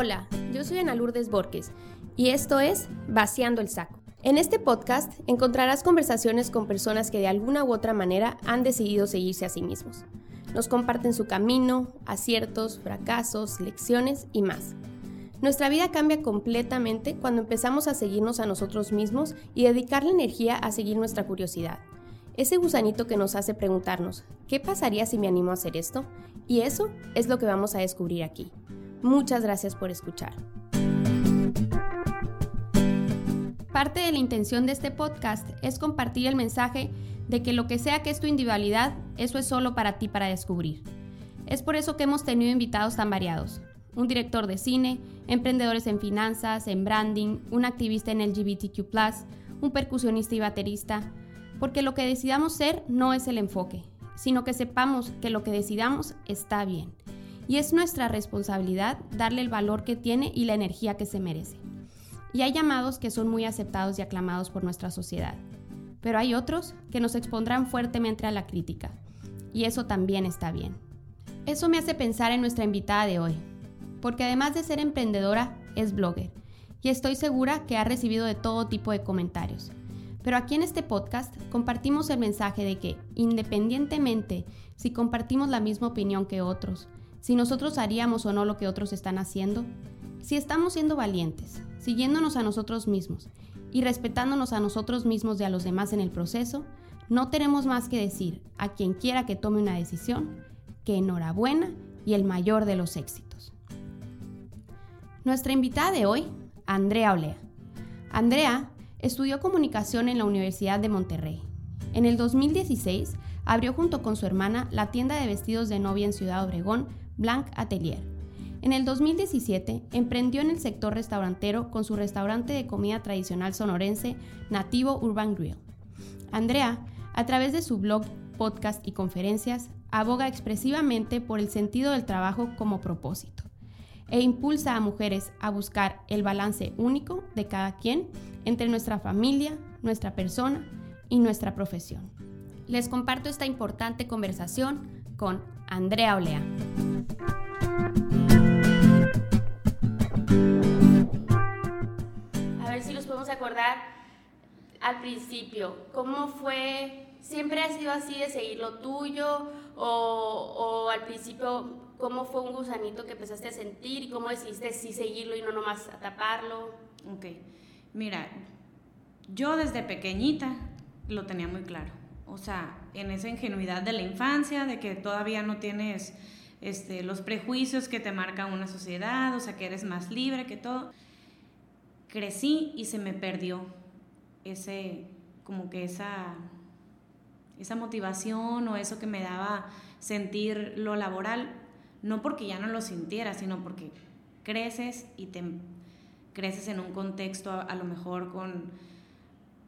Hola, yo soy Ana Lourdes Borges y esto es Vaciando el Saco. En este podcast encontrarás conversaciones con personas que de alguna u otra manera han decidido seguirse a sí mismos. Nos comparten su camino, aciertos, fracasos, lecciones y más. Nuestra vida cambia completamente cuando empezamos a seguirnos a nosotros mismos y dedicar la energía a seguir nuestra curiosidad. Ese gusanito que nos hace preguntarnos, ¿qué pasaría si me animo a hacer esto? Y eso es lo que vamos a descubrir aquí. Muchas gracias por escuchar. Parte de la intención de este podcast es compartir el mensaje de que lo que sea que es tu individualidad, eso es solo para ti para descubrir. Es por eso que hemos tenido invitados tan variados. Un director de cine, emprendedores en finanzas, en branding, un activista en LGBTQ, un percusionista y baterista, porque lo que decidamos ser no es el enfoque, sino que sepamos que lo que decidamos está bien y es nuestra responsabilidad darle el valor que tiene y la energía que se merece. Y hay llamados que son muy aceptados y aclamados por nuestra sociedad, pero hay otros que nos expondrán fuertemente a la crítica, y eso también está bien. Eso me hace pensar en nuestra invitada de hoy, porque además de ser emprendedora, es blogger, y estoy segura que ha recibido de todo tipo de comentarios. Pero aquí en este podcast compartimos el mensaje de que, independientemente si compartimos la misma opinión que otros, si nosotros haríamos o no lo que otros están haciendo, si estamos siendo valientes, siguiéndonos a nosotros mismos y respetándonos a nosotros mismos y a los demás en el proceso, no tenemos más que decir a quien quiera que tome una decisión que enhorabuena y el mayor de los éxitos. Nuestra invitada de hoy, Andrea Olea. Andrea estudió comunicación en la Universidad de Monterrey. En el 2016 abrió junto con su hermana la tienda de vestidos de novia en Ciudad Obregón Blanc Atelier. En el 2017 emprendió en el sector restaurantero con su restaurante de comida tradicional sonorense Nativo Urban Grill. Andrea, a través de su blog, podcast y conferencias, aboga expresivamente por el sentido del trabajo como propósito e impulsa a mujeres a buscar el balance único de cada quien entre nuestra familia, nuestra persona y nuestra profesión. Les comparto esta importante conversación con Andrea Olea. A ver si nos podemos acordar al principio, ¿cómo fue? ¿Siempre ha sido así de seguir lo tuyo? O, al principio, ¿cómo fue un gusanito que empezaste a sentir y cómo decidiste sí seguirlo y no nomás taparlo? Ok, mira, yo desde pequeñita lo tenía muy claro. O sea, en esa ingenuidad de la infancia, de que todavía no tienes este, los prejuicios que te marca una sociedad, o sea, que eres más libre que todo. Crecí y se me perdió ese, como que esa, esa motivación o eso que me daba sentir lo laboral, no porque ya no lo sintiera, sino porque creces y te creces en un contexto a, a lo mejor con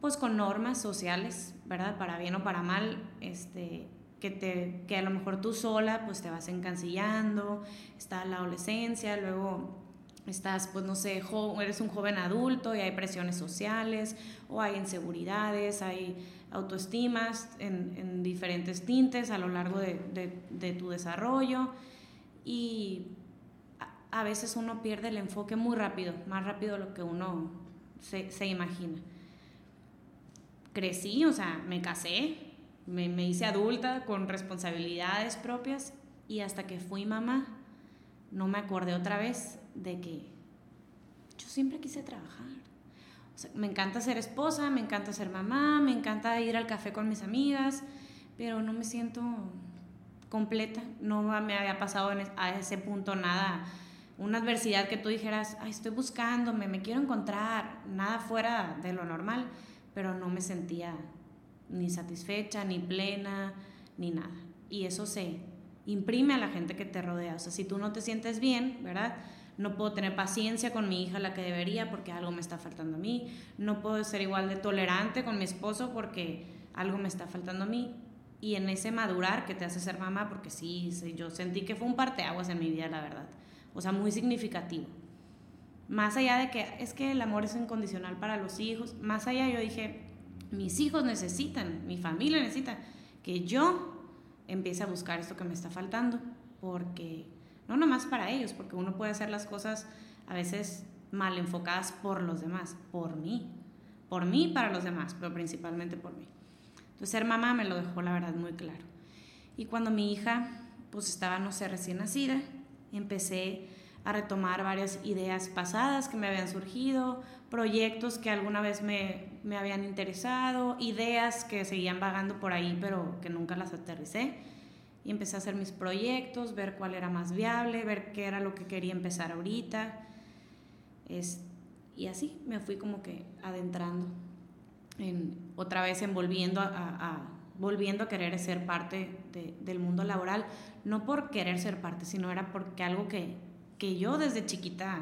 pues con normas sociales, ¿verdad? Para bien o para mal, este, que, te, que a lo mejor tú sola pues te vas encancillando, está la adolescencia, luego estás, pues no sé, eres un joven adulto y hay presiones sociales o hay inseguridades, hay autoestimas en, en diferentes tintes a lo largo de, de, tu desarrollo y a, a, veces uno pierde el enfoque muy rápido, más rápido de lo que uno se, se imagina. Crecí, o sea, me casé, me, me hice adulta con responsabilidades propias y hasta que fui mamá no me acordé otra vez de que yo siempre quise trabajar. O sea, me encanta ser esposa, me encanta ser mamá, me encanta ir al café con mis amigas, pero no me siento completa. No me había pasado a ese punto nada, una adversidad que tú dijeras, estoy buscándome, me quiero encontrar, nada fuera de lo normal, pero no me sentía ni satisfecha, ni plena, ni nada. Y eso se imprime a la gente que te rodea. O sea, si tú no te sientes bien, ¿verdad? No puedo tener paciencia con mi hija la que debería porque algo me está faltando a mí. No puedo ser igual de tolerante con mi esposo porque algo me está faltando a mí. Y en ese madurar que te hace ser mamá, porque sí, yo sentí que fue un parteaguas en mi vida, la verdad. O sea, muy significativo. Más allá de que es que el amor es incondicional para los hijos, más allá yo dije, mis hijos necesitan, mi familia necesita que yo empiece a buscar esto que me está faltando, porque no nomás para ellos, porque uno puede hacer las cosas a veces mal enfocadas por los demás, por mí, por mí para los demás, pero principalmente por mí. Entonces ser mamá me lo dejó la verdad muy claro. Y cuando mi hija pues estaba, no sé, recién nacida, empecé a retomar varias ideas pasadas que me habían surgido, proyectos que alguna vez me, me, habían interesado, ideas que seguían vagando por ahí pero que nunca las aterricé. Y empecé a hacer mis proyectos, ver cuál era más viable, ver qué era lo que quería empezar ahorita. Es, y así me fui como que adentrando, en, otra vez envolviendo a, volviendo a querer ser parte de, del mundo laboral, no por querer ser parte, sino era porque algo que, que yo desde chiquita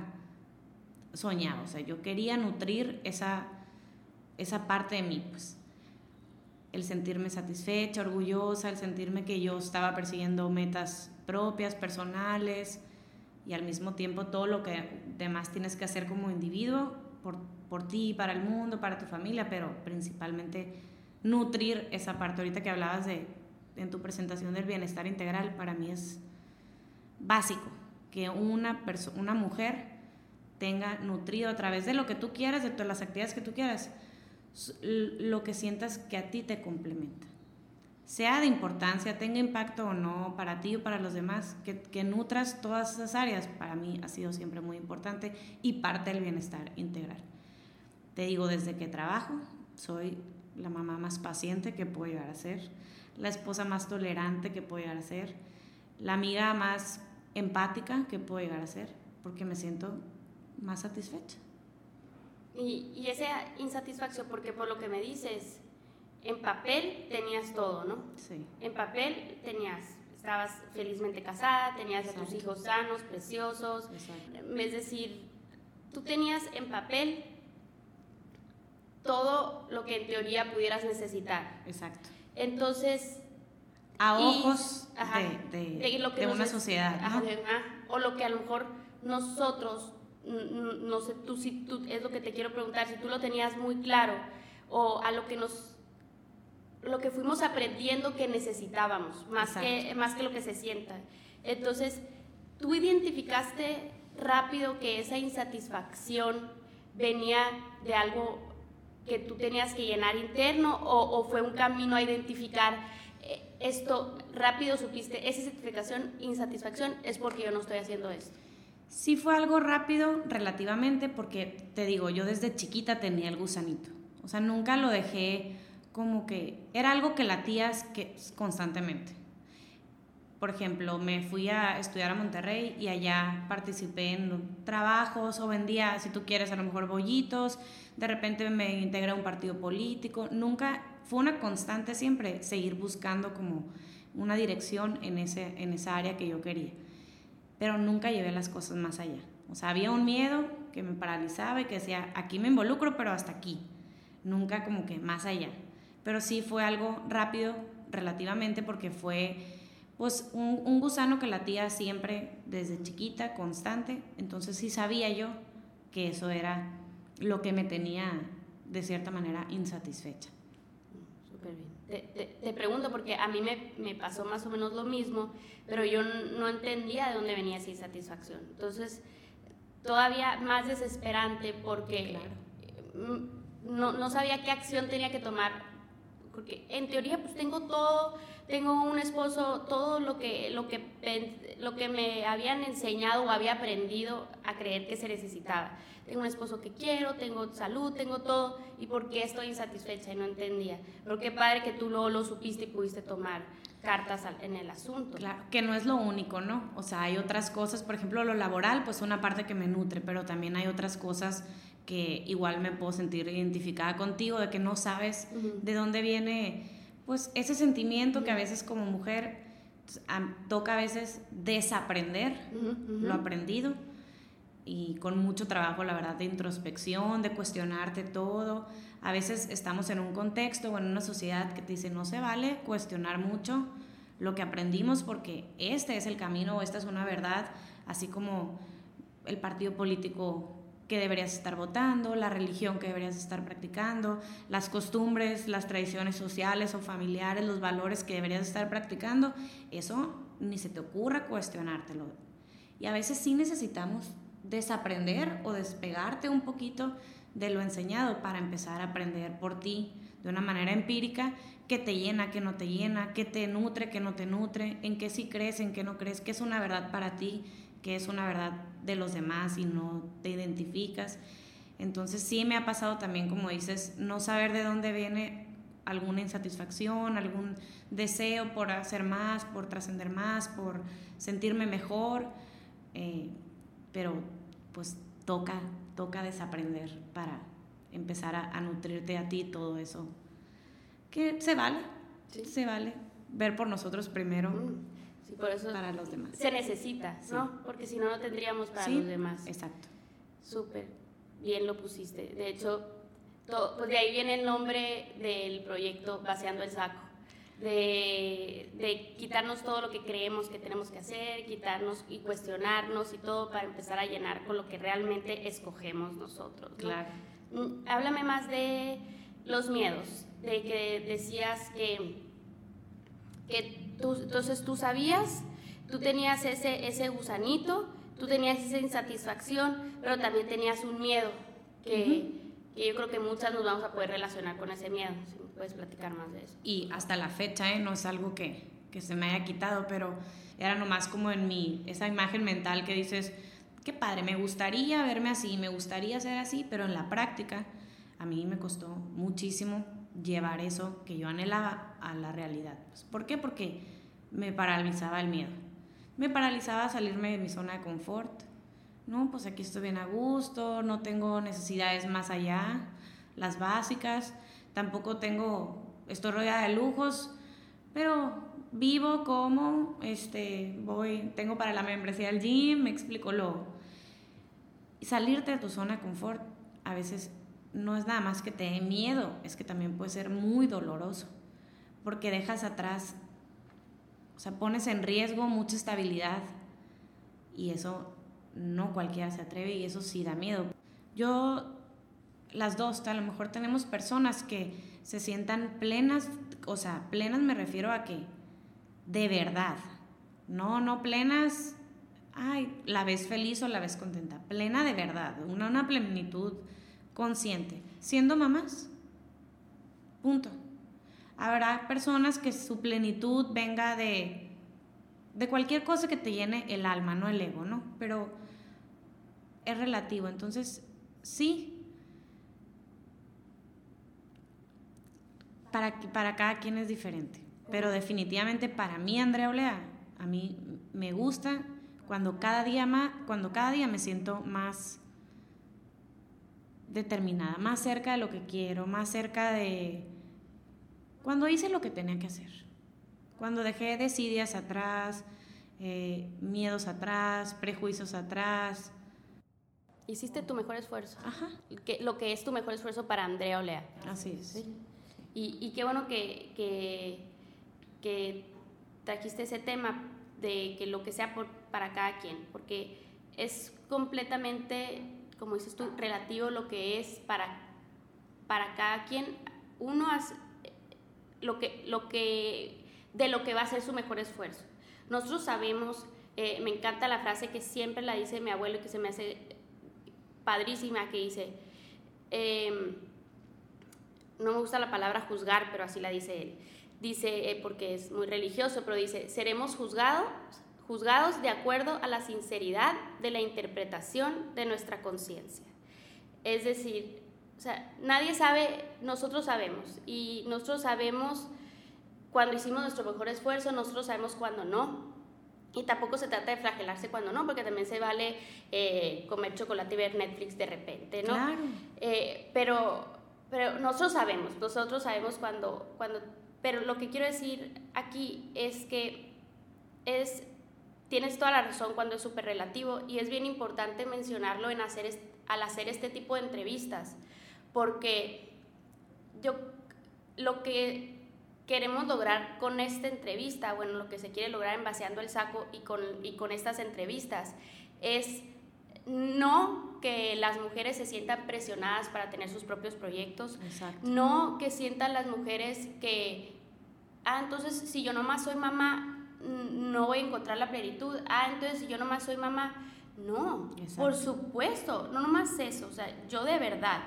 soñaba, o sea, yo quería nutrir esa, esa parte de mí, pues. El sentirme satisfecha, orgullosa, el sentirme que yo estaba persiguiendo metas propias, personales y al mismo tiempo todo lo que demás tienes que hacer como individuo por, por ti, para el mundo, para tu familia, pero principalmente nutrir esa parte. Ahorita que hablabas de en tu presentación del bienestar integral, para mí es básico que una, una mujer tenga nutrido a través de lo que tú quieras, de todas las actividades que tú quieras, lo que sientas que a ti te complementa. Sea de importancia, tenga impacto o no para ti o para los demás, que, que nutras todas esas áreas, para mí ha sido siempre muy importante y parte del bienestar integral. Te digo, desde que trabajo, soy la mamá más paciente que puedo llegar a ser, la esposa más tolerante que puedo llegar a ser, la amiga más empática que puedo llegar a ser, porque me siento más satisfecha. Y, y, esa insatisfacción, porque por lo que me dices, en papel tenías todo, ¿no? Sí. En papel tenías, estabas felizmente casada, tenías a tus hijos sanos, preciosos. Exacto. Es decir, tú tenías en papel todo lo que en teoría pudieras necesitar. Exacto. Entonces... A ojos de, de, lo que una sociedad. Ajá, o lo que a lo mejor nosotros no sé, tú, si tú, es lo que te quiero preguntar, si tú lo tenías muy claro o a lo que nos, lo que fuimos aprendiendo que necesitábamos, más, que, más que lo que se sienta. Entonces, tú identificaste rápido que esa insatisfacción venía de algo que tú tenías que llenar interno o, o fue un camino a identificar esto rápido supiste, esa satisfacción, insatisfacción es porque yo no estoy haciendo esto. Sí fue algo rápido relativamente porque, te digo, yo desde chiquita tenía el gusanito. O sea, nunca lo dejé como que... Era algo que latías que, constantemente. Por ejemplo, me fui a estudiar a Monterrey y allá participé en trabajos o vendía, si tú quieres, a lo mejor bollitos. De repente me integré a un partido político. Nunca fue una constante siempre seguir buscando como una dirección en, ese, en esa área que yo quería pero nunca llevé las cosas más allá. O sea, había un miedo que me paralizaba y que decía, aquí me involucro, pero hasta aquí. Nunca como que más allá. Pero sí fue algo rápido relativamente porque fue pues un, un gusano que latía siempre desde chiquita, constante. Entonces sí sabía yo que eso era lo que me tenía de cierta manera insatisfecha. Súper bien te, pregunto porque a mí me, me, pasó más o menos lo mismo, pero yo no entendía de dónde venía esa insatisfacción. Entonces, todavía más desesperante porque mm, no, no, sabía qué acción tenía que tomar. Porque en teoría pues tengo todo, tengo un esposo, todo lo que, lo que, lo que me habían enseñado o había aprendido a creer que se necesitaba tengo un esposo que quiero, tengo salud, tengo todo, ¿y por qué estoy insatisfecha? Y no entendía. Pero qué padre que tú luego lo supiste y pudiste tomar cartas en el asunto. Claro, que no es lo único, ¿no? O sea, hay otras cosas, por ejemplo, lo laboral, pues una parte que me nutre, pero también hay otras cosas que igual me puedo sentir identificada contigo, de que no sabes de dónde viene, pues ese sentimiento que a veces como mujer pues, toca a veces desaprender lo aprendido y con mucho trabajo, la verdad, de introspección, de cuestionarte todo. A veces estamos en un contexto o en una sociedad que te dice no se vale cuestionar mucho lo que aprendimos porque este es el camino o esta es una verdad, así como el partido político que deberías estar votando, la religión que deberías estar practicando, las costumbres, las tradiciones sociales o familiares, los valores que deberías estar practicando, eso ni se te ocurra cuestionártelo. Y a veces sí necesitamos desaprender o despegarte un poquito de lo enseñado para empezar a aprender por ti de una manera empírica que te llena, que no te llena, que te nutre, que no te nutre, en qué sí crees, en qué no crees, que es una verdad para ti, que es una verdad de los demás y no te identificas. Entonces sí me ha pasado también, como dices, no saber de dónde viene alguna insatisfacción, algún deseo por hacer más, por trascender más, por sentirme mejor, eh, pero pues toca, toca desaprender para empezar a, nutrirte a ti todo eso. Que se vale, se vale ver por nosotros primero. Mm, por eso para los demás. Se necesita, ¿no? Porque si no, no tendríamos para los demás. Exacto. Súper, bien lo pusiste. De hecho, todo, pues de ahí viene el nombre del proyecto Vaciando el Saco. De, de, quitarnos todo lo que creemos que tenemos que hacer, quitarnos y cuestionarnos y todo para empezar a llenar con lo que realmente escogemos nosotros. Claro. Mm, háblame más de los miedos, de que decías que, que tú, entonces tú sabías, tú tenías ese, ese gusanito, tú tenías esa insatisfacción, pero también tenías un miedo que, que, yo creo que muchas nos vamos a poder relacionar con ese miedo. Si puedes platicar más de eso. Y hasta la fecha, ¿eh? no es algo que, que se me haya quitado, pero era nomás como en mi, esa imagen mental que dices, qué padre, me gustaría verme así, me gustaría ser así, pero en la práctica a mí me costó muchísimo llevar eso que yo anhelaba a la realidad. Pues, ¿Por qué? Porque me paralizaba el miedo. Me paralizaba salirme de mi zona de confort. No, pues aquí estoy bien a gusto, no tengo necesidades más allá, las básicas, tampoco tengo, estoy rodeada de lujos, pero vivo como, este, voy, tengo para la membresía del gym, me explico lo. Salirte de tu zona de confort a veces no es nada más que te dé miedo, es que también puede ser muy doloroso, porque dejas atrás, o sea, pones en riesgo mucha estabilidad y eso no cualquiera se atreve y eso sí da miedo. Yo, las dos, a lo mejor tenemos personas que se sientan plenas, o sea, plenas me refiero a que de verdad. No, no plenas, ay, la ves feliz o la ves contenta. Plena de verdad, una, una plenitud consciente. Siendo mamás. Punto. Habrá personas que su plenitud venga de, de cualquier cosa que te llene el alma, no el ego, ¿no? Pero es relativo. Entonces, sí. Para, para cada quien es diferente. Pero definitivamente para mí, Andrea Olea, a mí me gusta cuando cada día, más, cuando cada día me siento más determinada, más cerca de lo que quiero, más cerca de cuando hice lo que tenía que hacer, cuando dejé desidias atrás, eh, miedos atrás, prejuicios atrás. Hiciste tu mejor esfuerzo. Ajá. Que, lo que es tu mejor esfuerzo para Andrea Olea. Así es. Y, y, qué bueno que, que que trajiste ese tema de que lo que sea por, para cada quien, porque es completamente, como dices tú, relativo lo que es para, para cada quien. Uno hace lo que, lo que, de lo que va a ser su mejor esfuerzo. Nosotros sabemos, eh, me encanta la frase que siempre la dice mi abuelo y que se me hace padrísima, que dice, em, no me gusta la palabra juzgar, pero así la dice él dice, eh, porque es muy religioso, pero dice, seremos juzgados, juzgados de acuerdo a la sinceridad de la interpretación de nuestra conciencia. Es decir, o sea, nadie sabe, nosotros sabemos, y nosotros sabemos cuando hicimos nuestro mejor esfuerzo, nosotros sabemos cuando no. Y tampoco se trata de flagelarse cuando no, porque también se vale eh, comer chocolate y ver Netflix de repente, ¿no? Claro. Eh, pero, pero nosotros sabemos, nosotros sabemos cuando, cuando pero lo que quiero decir aquí es que es, tienes toda la razón cuando es súper relativo y es bien importante mencionarlo en hacer al hacer este tipo de entrevistas, porque yo lo que queremos lograr con esta entrevista, bueno, lo que se quiere lograr en Vaciando el Saco y con, y con estas entrevistas, es no que las mujeres se sientan presionadas para tener sus propios proyectos, no que sientan las mujeres que, ah, entonces si yo nomás soy mamá, no voy a encontrar la plenitud, ah, entonces yo nomás soy mamá, No, por supuesto, no nomás eso, o sea, yo de verdad,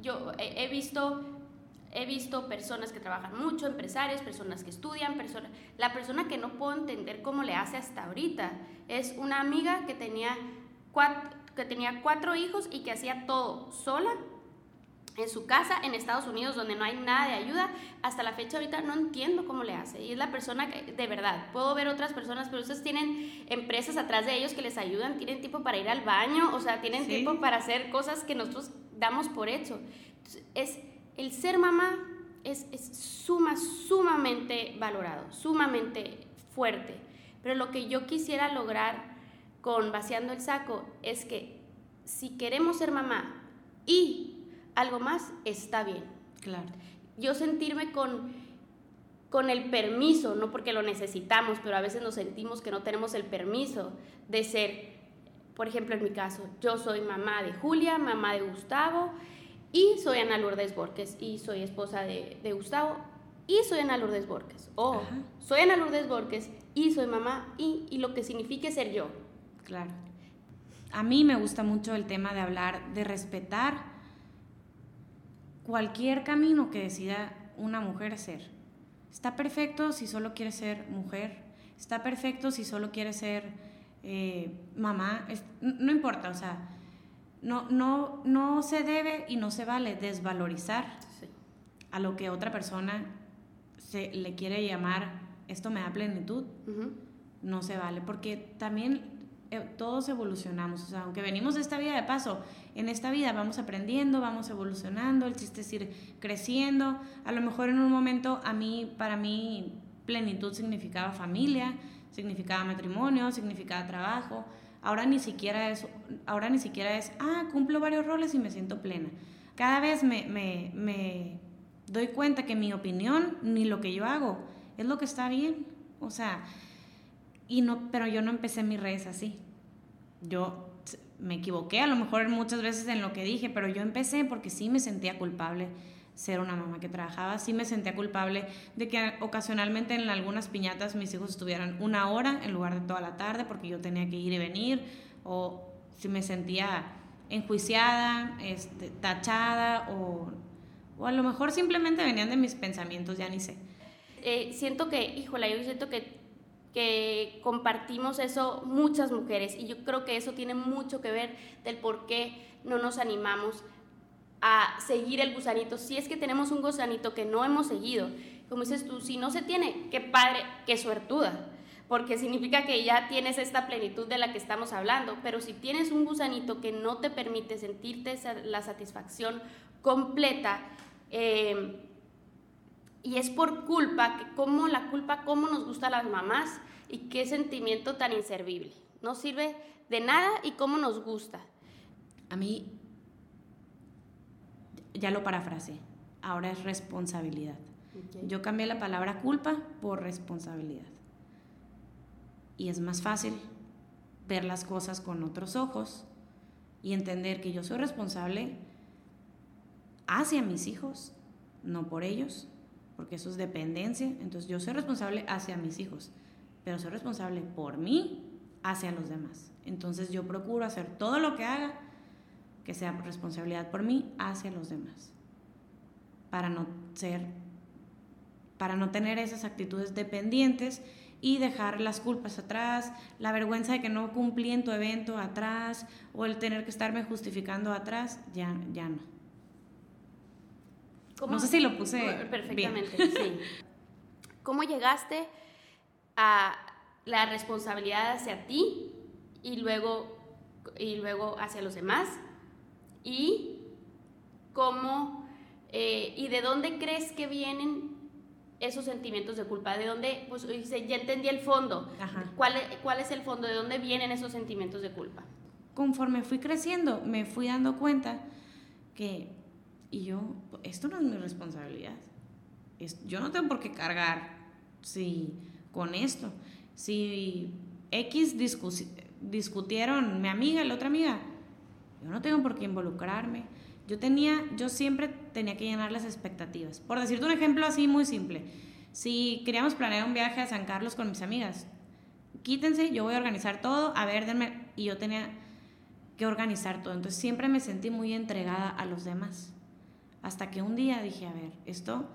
yo he, visto he visto personas que trabajan mucho, empresarios, personas que estudian, personas... La persona que no puedo entender cómo le hace hasta ahorita es una amiga que tenía cuatro, que tenía cuatro hijos y que hacía todo sola en su casa en Estados Unidos donde no hay nada de ayuda, hasta la fecha ahorita no entiendo cómo le hace. Y es la persona que, de verdad, puedo ver otras personas, pero ustedes tienen empresas atrás de ellos que les ayudan, tienen tiempo para ir al baño, o sea, tienen tiempo para hacer cosas que nosotros damos por hecho. es, el ser mamá es, es suma, sumamente valorado, sumamente fuerte. Pero lo que yo quisiera lograr con vaciando el saco es que si queremos ser mamá y algo más, está bien. Claro. Yo sentirme con, con el permiso, no porque lo necesitamos, pero a veces nos sentimos que no tenemos el permiso de ser, por ejemplo, en mi caso, yo soy mamá de Julia, mamá de Gustavo, y soy Ana Lourdes Borges, y soy esposa de, Gustavo, y soy Ana Lourdes Borges. O soy Ana Lourdes Borges, y soy mamá, y, y lo que signifique ser yo. Claro. A mí me gusta mucho el tema de hablar de respetar cualquier camino que decida una mujer ser. Está perfecto si solo quiere ser mujer, está perfecto si solo quiere ser eh, mamá, no importa, o sea, no, no, no se debe y no se vale desvalorizar a lo que otra persona se le quiere llamar, esto me da plenitud, no se vale, porque también todos evolucionamos, o sea, aunque venimos de esta vida de paso, en esta vida vamos aprendiendo, vamos evolucionando, el chiste es ir creciendo, a lo mejor en un momento a mí, para mí, plenitud significaba familia, significaba matrimonio, significaba trabajo, ahora ni siquiera es, ahora ni siquiera es, ah, cumplo varios roles y me siento plena. Cada vez me, me, me doy cuenta que mi opinión ni lo que yo hago es lo que está bien, o sea, y no, pero yo no empecé mis redes así. Yo me equivoqué a lo mejor muchas veces en lo que dije, pero yo empecé porque sí me sentía culpable ser una mamá que trabajaba, sí me sentía culpable de que ocasionalmente en algunas piñatas mis hijos estuvieran una hora en lugar de toda la tarde porque yo tenía que ir y venir, o si me sentía enjuiciada, este, tachada, o, o a lo mejor simplemente venían de mis pensamientos, ya ni sé. Eh, siento que, híjole, yo siento que que compartimos eso muchas mujeres y yo creo que eso tiene mucho que ver del por qué no nos animamos a seguir el gusanito. Si es que tenemos un gusanito que no hemos seguido, como dices tú, si no se tiene, qué padre, qué suertuda, porque significa que ya tienes esta plenitud de la que estamos hablando, pero si tienes un gusanito que no te permite sentirte la satisfacción completa, eh, y es por culpa, que cómo la culpa, cómo nos gusta a las mamás y qué sentimiento tan inservible. No sirve de nada y cómo nos gusta. A mí, ya lo parafrasé, ahora es responsabilidad. Yo cambié la palabra culpa por responsabilidad. Y es más fácil ver las cosas con otros ojos y entender que yo soy responsable hacia mis hijos, no por ellos porque eso es dependencia. Entonces yo soy responsable hacia mis hijos, pero soy responsable por mí hacia los demás. Entonces yo procuro hacer todo lo que haga que sea responsabilidad por mí hacia los demás, para no ser, para no tener esas actitudes dependientes y dejar las culpas atrás, la vergüenza de que no cumplí en tu evento atrás o el tener que estarme justificando atrás, ya, ya no. No sé si lo puse perfectamente. Sí. ¿Cómo llegaste a la responsabilidad hacia ti y luego, y luego hacia los demás? Y cómo eh, y de dónde crees que vienen esos sentimientos de culpa? ¿De dónde? Pues ya entendí el fondo. ¿Cuál, ¿Cuál es el fondo? ¿De dónde vienen esos sentimientos de culpa? Conforme fui creciendo, me fui dando cuenta que y yo, esto no es mi responsabilidad. yo no tengo por qué cargar si, con esto. Si X discutieron mi amiga y la otra amiga, yo no tengo por qué involucrarme. Yo tenía, yo siempre tenía que llenar las expectativas. Por decirte un ejemplo así muy simple. Si queríamos planear un viaje a San Carlos con mis amigas, quítense, yo voy a organizar todo, a ver, denme. Y yo tenía que organizar todo. Entonces siempre me sentí muy entregada a los demás. Hasta que un día dije, a ver, esto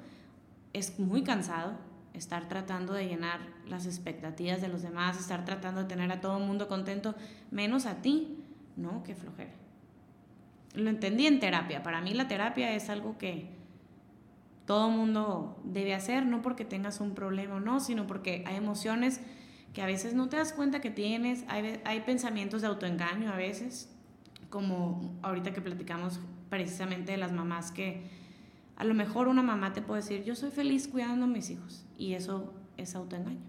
es muy cansado, estar tratando de llenar las expectativas de los demás, estar tratando de tener a todo el mundo contento, menos a ti, no, qué flojera. Lo entendí en terapia. Para mí la terapia es algo que todo mundo debe hacer, no porque tengas un problema o no, sino porque hay emociones que a veces no te das cuenta que tienes, hay, hay pensamientos de autoengaño a veces, como ahorita que platicamos precisamente de las mamás que a lo mejor una mamá te puede decir, yo soy feliz cuidando a mis hijos, y eso es autoengaño.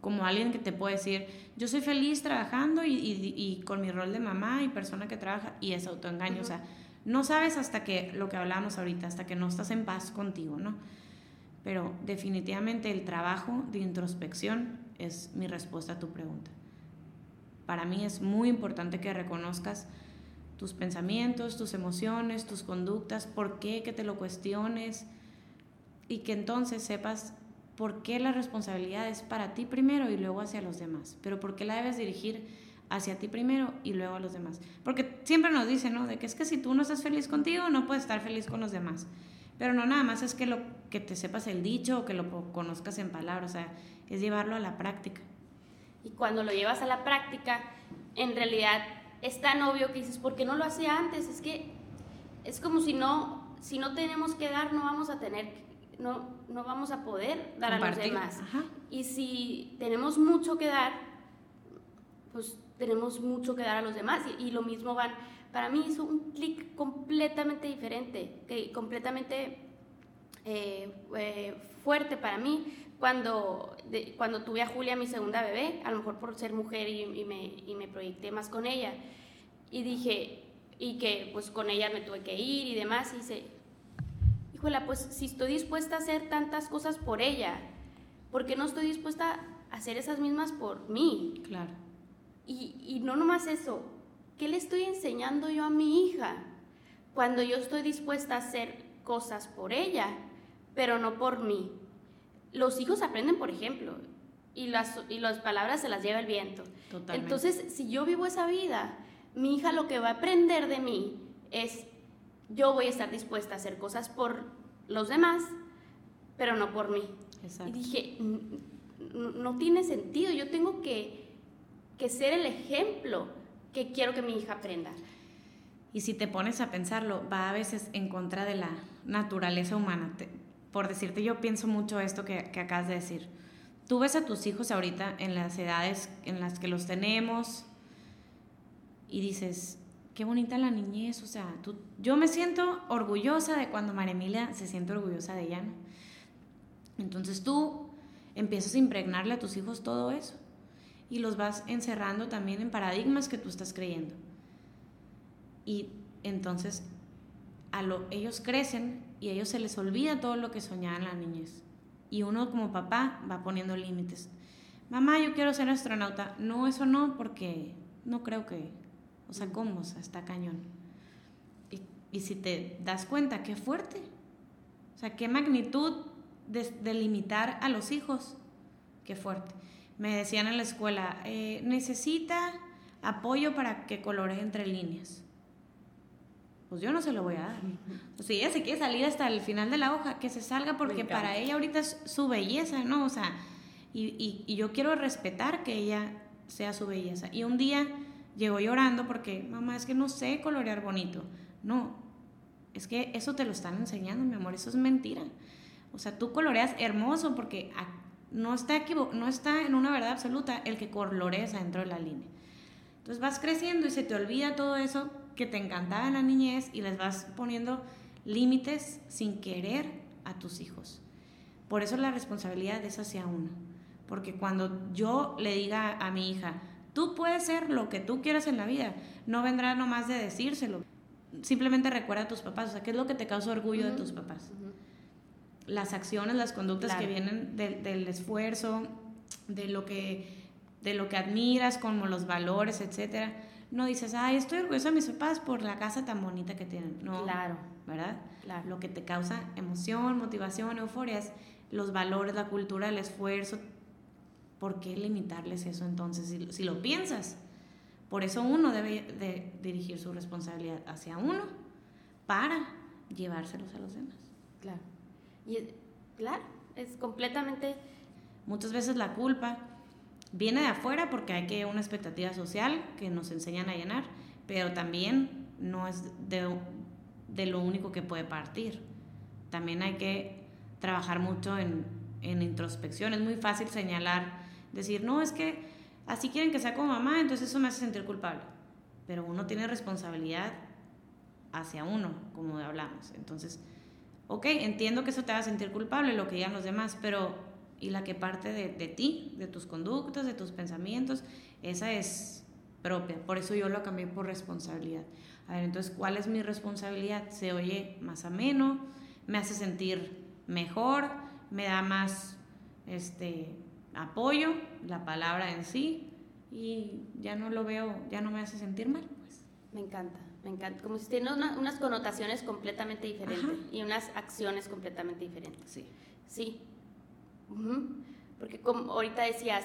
Como alguien que te puede decir, yo soy feliz trabajando y, y, con mi rol de mamá y persona que trabaja, y es autoengaño. O sea, no sabes hasta que, lo que hablamos ahorita, hasta que no estás en paz contigo, ¿no? Pero definitivamente el trabajo de introspección es mi respuesta a tu pregunta. Para mí es muy importante que reconozcas tus pensamientos, tus emociones, tus conductas, por qué, que te lo cuestiones y que entonces sepas por qué la responsabilidad es para ti primero y luego hacia los demás, pero por qué la debes dirigir hacia ti primero y luego a los demás. Porque siempre nos dicen, ¿no? De que es que si tú no estás feliz contigo, no puedes estar feliz con los demás. Pero no nada más es que, lo, que te sepas el dicho o que lo conozcas en palabras, o sea, es llevarlo a la práctica. Y cuando lo llevas a la práctica, en realidad es tan obvio que dices, ¿por qué no lo hacía antes? Es que es como si no, si no tenemos que dar, no vamos a tener, no, no vamos a poder dar a los demás. Y si tenemos mucho que dar, pues tenemos mucho que dar a los demás. Y, lo mismo van, para mí hizo un clic completamente diferente, que completamente eh, eh, fuerte para mí, cuando, cuando tuve a Julia, mi segunda bebé, a lo mejor por ser mujer y, me, y me proyecté más con ella. Y dije, y que pues con ella me tuve que ir y demás, y dice, híjola, pues si estoy dispuesta a hacer tantas cosas por ella, ¿por qué no estoy dispuesta a hacer esas mismas por mí? Claro. Y, y no nomás eso, ¿qué le estoy enseñando yo a mi hija cuando yo estoy dispuesta a hacer cosas por ella, pero no por mí? Los hijos aprenden por ejemplo y las, y las palabras se las lleva el viento. Entonces, si yo vivo esa vida, mi hija lo que va a aprender de mí es, yo voy a estar dispuesta a hacer cosas por los demás, pero no por mí. Y dije, no tiene sentido, yo tengo que, que ser el ejemplo que quiero que mi hija aprenda. Y si te pones a pensarlo, va a veces en contra de la naturaleza humana por decirte, yo pienso mucho esto que, que acabas de decir. Tú ves a tus hijos ahorita en las edades en las que los tenemos y dices, qué bonita la niñez, o sea, tú, yo me siento orgullosa de cuando María Emilia se siente orgullosa de ella. Entonces tú empiezas a impregnarle a tus hijos todo eso y los vas encerrando también en paradigmas que tú estás creyendo. Y entonces a lo, ellos crecen y a ellos se les olvida todo lo que soñaban la niñez. Y uno como papá va poniendo límites. Mamá, yo quiero ser astronauta. No, eso no, porque no creo que... O sea, ¿cómo? O sea, está cañón. Y, y si te das cuenta, qué fuerte. O sea, qué magnitud de, limitar a los hijos. Qué fuerte. Me decían en la escuela, eh, necesita apoyo para que colore entre líneas pues yo no se lo voy a dar. O si ella se quiere salir hasta el final de la hoja, que se salga porque para ella ahorita es su belleza, ¿no? O sea, y, y, yo quiero respetar que ella sea su belleza. Y un día llegó llorando porque, mamá, es que no sé colorear bonito. No, es que eso te lo están enseñando, mi amor, eso es mentira. O sea, tú coloreas hermoso porque no está, no está en una verdad absoluta el que coloreas adentro de la línea. Entonces vas creciendo y se te olvida todo eso que te encantaba en la niñez y les vas poniendo límites sin querer a tus hijos. Por eso la responsabilidad es hacia uno. Porque cuando yo le diga a mi hija, tú puedes ser lo que tú quieras en la vida, no vendrá nomás de decírselo. Simplemente recuerda a tus papás, o sea, ¿qué es lo que te causa orgullo de tus papás? Las acciones, las conductas que vienen del esfuerzo, de lo que de lo que admiras, como los valores, etcétera no dices, ay, estoy orgullosa de mis papás por la casa tan bonita que tienen. No, claro. ¿verdad? Claro. Lo que te causa emoción, motivación, euforia es los valores, la cultura, el esfuerzo, ¿por qué limitarles eso entonces si, si lo piensas? Por eso uno debe de dirigir su responsabilidad hacia uno para llevárselos a los demás. Claro. Y claro, es completamente... Muchas veces la culpa viene de afuera porque hay que una expectativa social que nos enseñan a llenar, pero también no es de, de lo único que puede partir. También hay que trabajar mucho en, en introspección. Es muy fácil señalar, decir, no, es que así quieren que sea como mamá, entonces eso me hace sentir culpable. Pero uno tiene responsabilidad hacia uno, como hablamos. Entonces, ok, entiendo que eso te va a sentir culpable, lo que digan los demás, pero ¿y la que parte de, de ti, de tus conductas, de tus pensamientos? Esa es propia. Por eso yo lo cambié por responsabilidad. A ver, entonces, ¿cuál es mi responsabilidad? Se oye más ameno, me hace sentir mejor, me da más este, apoyo, la palabra en sí, y ya no lo veo, ya no me hace sentir mal. Pues. Me encanta, me encanta. Como si tiene unas connotaciones completamente diferentes y unas acciones completamente diferentes. Sí. Sí. Porque como ahorita decías,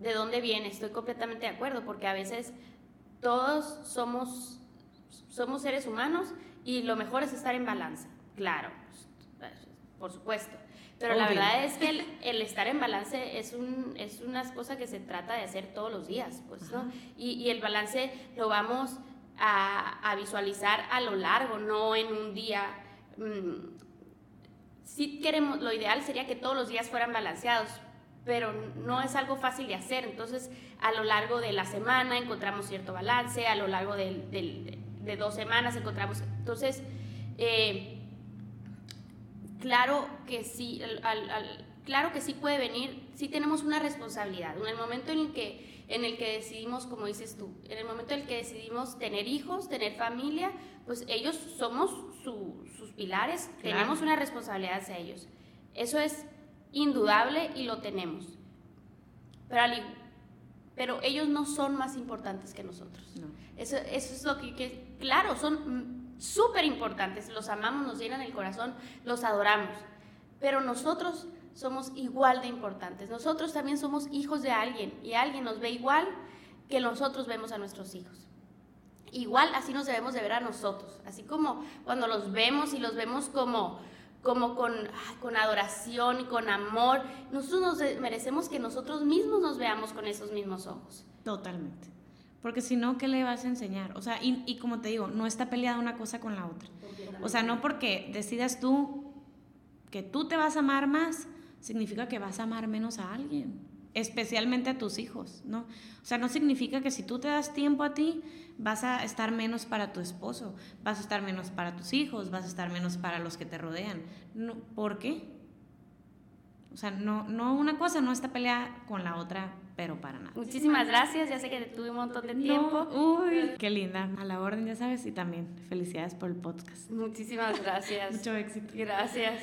¿de dónde viene? Estoy completamente de acuerdo, porque a veces todos somos, somos seres humanos y lo mejor es estar en balance, claro, por supuesto. Pero la verdad es que el, estar en balance es, un, es una cosa que se trata de hacer todos los días, pues, ¿no? Y, y, el balance lo vamos a, a, visualizar a lo largo, no en un día. Mm, si queremos, lo ideal sería que todos los días fueran balanceados, pero no es algo fácil de hacer. Entonces, a lo largo de la semana encontramos cierto balance, a lo largo de, de dos semanas encontramos... Entonces, eh, claro que sí, claro que sí puede venir, sí tenemos una responsabilidad. En el momento en el que, en el que decidimos, como dices tú, en el momento en el que decidimos tener hijos, tener familia, pues ellos somos sus pilares, tenemos una responsabilidad hacia ellos. Eso es indudable y lo tenemos. Pero, pero ellos no son más importantes que nosotros. Eso, eso es lo que, que claro, son súper importantes, los amamos, nos llenan el corazón, los adoramos, pero nosotros somos igual de importantes. Nosotros también somos hijos de alguien y alguien nos ve igual que nosotros vemos a nuestros hijos. Igual así nos debemos de ver a nosotros, así como cuando los vemos y los vemos como como con, con adoración y con amor, nosotros nos merecemos que nosotros mismos nos veamos con esos mismos ojos. Totalmente. Porque si no, ¿qué le vas a enseñar? O sea, y, y, como te digo, no está peleada una cosa con la otra. O sea, no porque decidas tú que tú te vas a amar más, significa que vas a amar menos a alguien, especialmente a tus hijos, ¿no? O sea, no significa que si tú te das tiempo a ti, vas a estar menos para tu esposo, vas a estar menos para tus hijos, vas a estar menos para los que te rodean. No, ¿Por qué? O sea, no, no una cosa no está peleada con la otra pero para nada. Muchísimas gracias, ya sé que tuve un montón de tiempo. uy, qué linda, a la orden, ya sabes, y también felicidades por el podcast. Muchísimas gracias. Mucho éxito. Gracias.